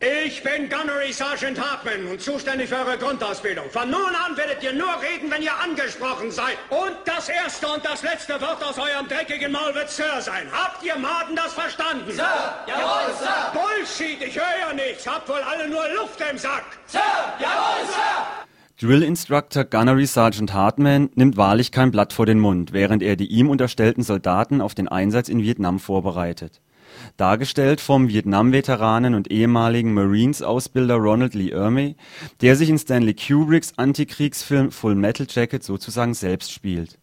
Ich bin Gunnery Sergeant Hartman und zuständig für eure Grundausbildung. Von nun an werdet ihr nur reden, wenn ihr angesprochen seid. Und das erste und das letzte Wort aus eurem dreckigen Maul wird Sir sein. Habt ihr Maden das verstanden? Sir! Jawohl, Sir! Bullshit, ich höre ja nichts. Habt wohl alle nur Luft im Sack. Sir! Jawohl, Sir! Drill Instructor Gunnery Sergeant Hartman nimmt wahrlich kein Blatt vor den Mund, während er die ihm unterstellten Soldaten auf den Einsatz in Vietnam vorbereitet dargestellt vom Vietnam-Veteranen und ehemaligen Marines-Ausbilder Ronald Lee Ermey, der sich in Stanley Kubricks Antikriegsfilm Full Metal Jacket sozusagen selbst spielt.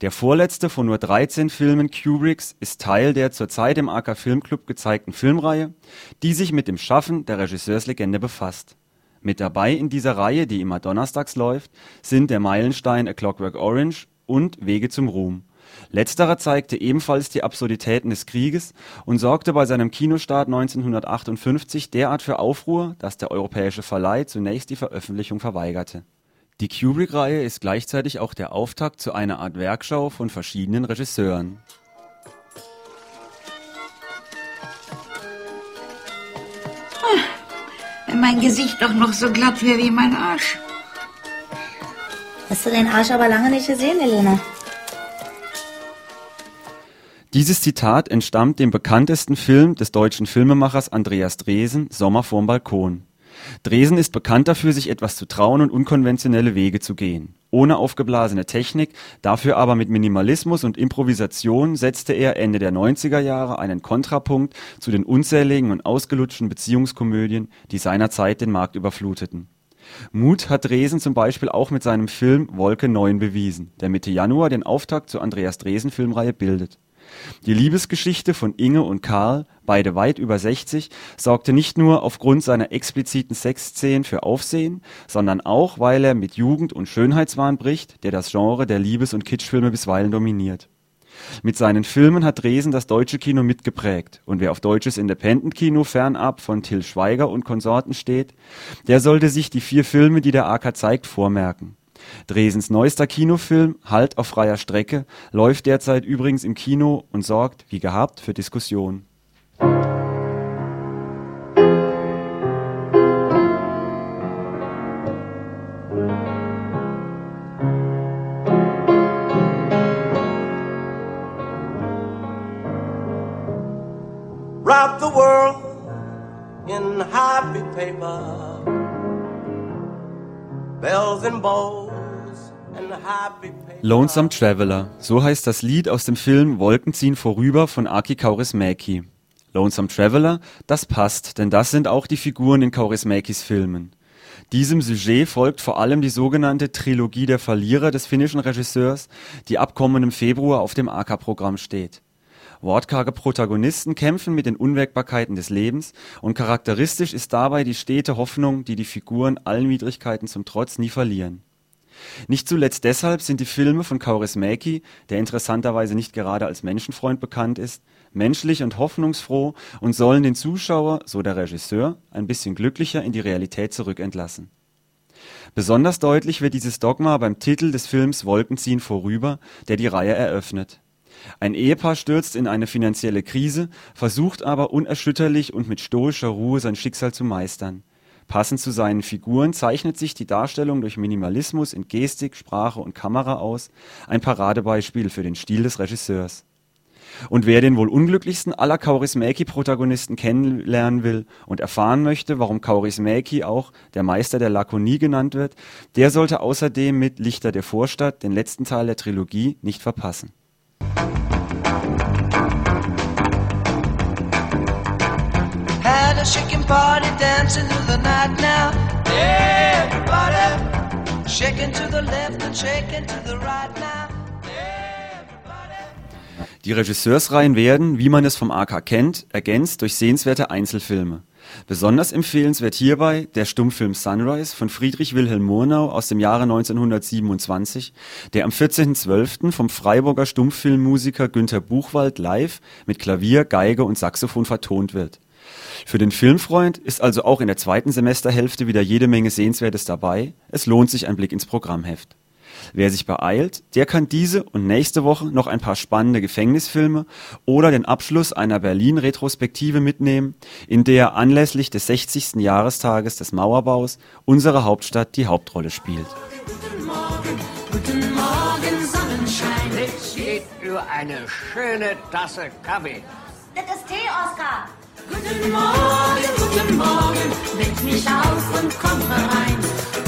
Der vorletzte von nur 13 Filmen Kubricks ist Teil der zurzeit im AK Filmclub gezeigten Filmreihe, die sich mit dem Schaffen der Regisseurslegende befasst. Mit dabei in dieser Reihe, die immer donnerstags läuft, sind der Meilenstein A Clockwork Orange und Wege zum Ruhm Letzterer zeigte ebenfalls die Absurditäten des Krieges und sorgte bei seinem Kinostart 1958 derart für Aufruhr, dass der europäische Verleih zunächst die Veröffentlichung verweigerte. Die Kubrick-Reihe ist gleichzeitig auch der Auftakt zu einer Art Werkschau von verschiedenen Regisseuren. Wenn mein Gesicht doch noch so glatt wäre wie mein Arsch. Hast du den Arsch aber lange nicht gesehen, Elena? Dieses Zitat entstammt dem bekanntesten Film des deutschen Filmemachers Andreas Dresen Sommer vorm Balkon. Dresen ist bekannt dafür, sich etwas zu trauen und unkonventionelle Wege zu gehen. Ohne aufgeblasene Technik, dafür aber mit Minimalismus und Improvisation setzte er Ende der 90er Jahre einen Kontrapunkt zu den unzähligen und ausgelutschten Beziehungskomödien, die seinerzeit den Markt überfluteten. Mut hat Dresen zum Beispiel auch mit seinem Film Wolke 9 bewiesen, der Mitte Januar den Auftakt zur Andreas Dresen Filmreihe bildet die Liebesgeschichte von Inge und Karl, beide weit über 60, sorgte nicht nur aufgrund seiner expliziten Sexszenen für Aufsehen, sondern auch, weil er mit Jugend und Schönheitswahn bricht, der das Genre der Liebes und Kitschfilme bisweilen dominiert. Mit seinen Filmen hat Dresen das deutsche Kino mitgeprägt, und wer auf deutsches Independent-Kino fernab von Till Schweiger und Konsorten steht, der sollte sich die vier Filme, die der AK zeigt, vormerken Dresens neuester Kinofilm Halt auf freier Strecke läuft derzeit übrigens im Kino und sorgt, wie gehabt, für Diskussionen. Wrap the world in happy paper. Bells and bows Lonesome Traveler, so heißt das Lied aus dem Film Wolken ziehen vorüber von Aki Kaurismäki. Lonesome Traveler, das passt, denn das sind auch die Figuren in Kaurismäkis Filmen. Diesem Sujet folgt vor allem die sogenannte Trilogie der Verlierer des finnischen Regisseurs, die ab kommendem Februar auf dem AK-Programm steht. Wortkarge Protagonisten kämpfen mit den Unwägbarkeiten des Lebens und charakteristisch ist dabei die stete Hoffnung, die die Figuren allen Widrigkeiten zum Trotz nie verlieren. Nicht zuletzt deshalb sind die Filme von Kaurismäki, der interessanterweise nicht gerade als Menschenfreund bekannt ist, menschlich und hoffnungsfroh und sollen den Zuschauer, so der Regisseur, ein bisschen glücklicher in die Realität zurückentlassen. Besonders deutlich wird dieses Dogma beim Titel des Films Wolken ziehen vorüber, der die Reihe eröffnet. Ein Ehepaar stürzt in eine finanzielle Krise, versucht aber unerschütterlich und mit stoischer Ruhe sein Schicksal zu meistern. Passend zu seinen Figuren zeichnet sich die Darstellung durch Minimalismus in Gestik, Sprache und Kamera aus, ein Paradebeispiel für den Stil des Regisseurs. Und wer den wohl unglücklichsten aller Kaurismäki-Protagonisten kennenlernen will und erfahren möchte, warum Kaurismäki auch der Meister der Lakonie genannt wird, der sollte außerdem mit Lichter der Vorstadt den letzten Teil der Trilogie nicht verpassen. A shaking party dancing through the night now. Everybody shaking to the left and shaking to the right now. Die Regisseursreihen werden, wie man es vom AK kennt, ergänzt durch sehenswerte Einzelfilme. Besonders empfehlenswert hierbei der Stummfilm Sunrise von Friedrich Wilhelm Murnau aus dem Jahre 1927, der am 14.12. vom Freiburger Stummfilmmusiker Günter Buchwald live mit Klavier, Geige und Saxophon vertont wird. Für den Filmfreund ist also auch in der zweiten Semesterhälfte wieder jede Menge Sehenswertes dabei. Es lohnt sich ein Blick ins Programmheft. Wer sich beeilt, der kann diese und nächste Woche noch ein paar spannende Gefängnisfilme oder den Abschluss einer Berlin-Retrospektive mitnehmen, in der anlässlich des 60. Jahrestages des Mauerbaus unsere Hauptstadt die Hauptrolle spielt. Guten Morgen, guten Morgen, Sonnenschein. Nichts geht über eine schöne Tasse Kaffee. Das ist Tee, Oskar. Guten Morgen, guten Morgen, weck mich aus und komm herein.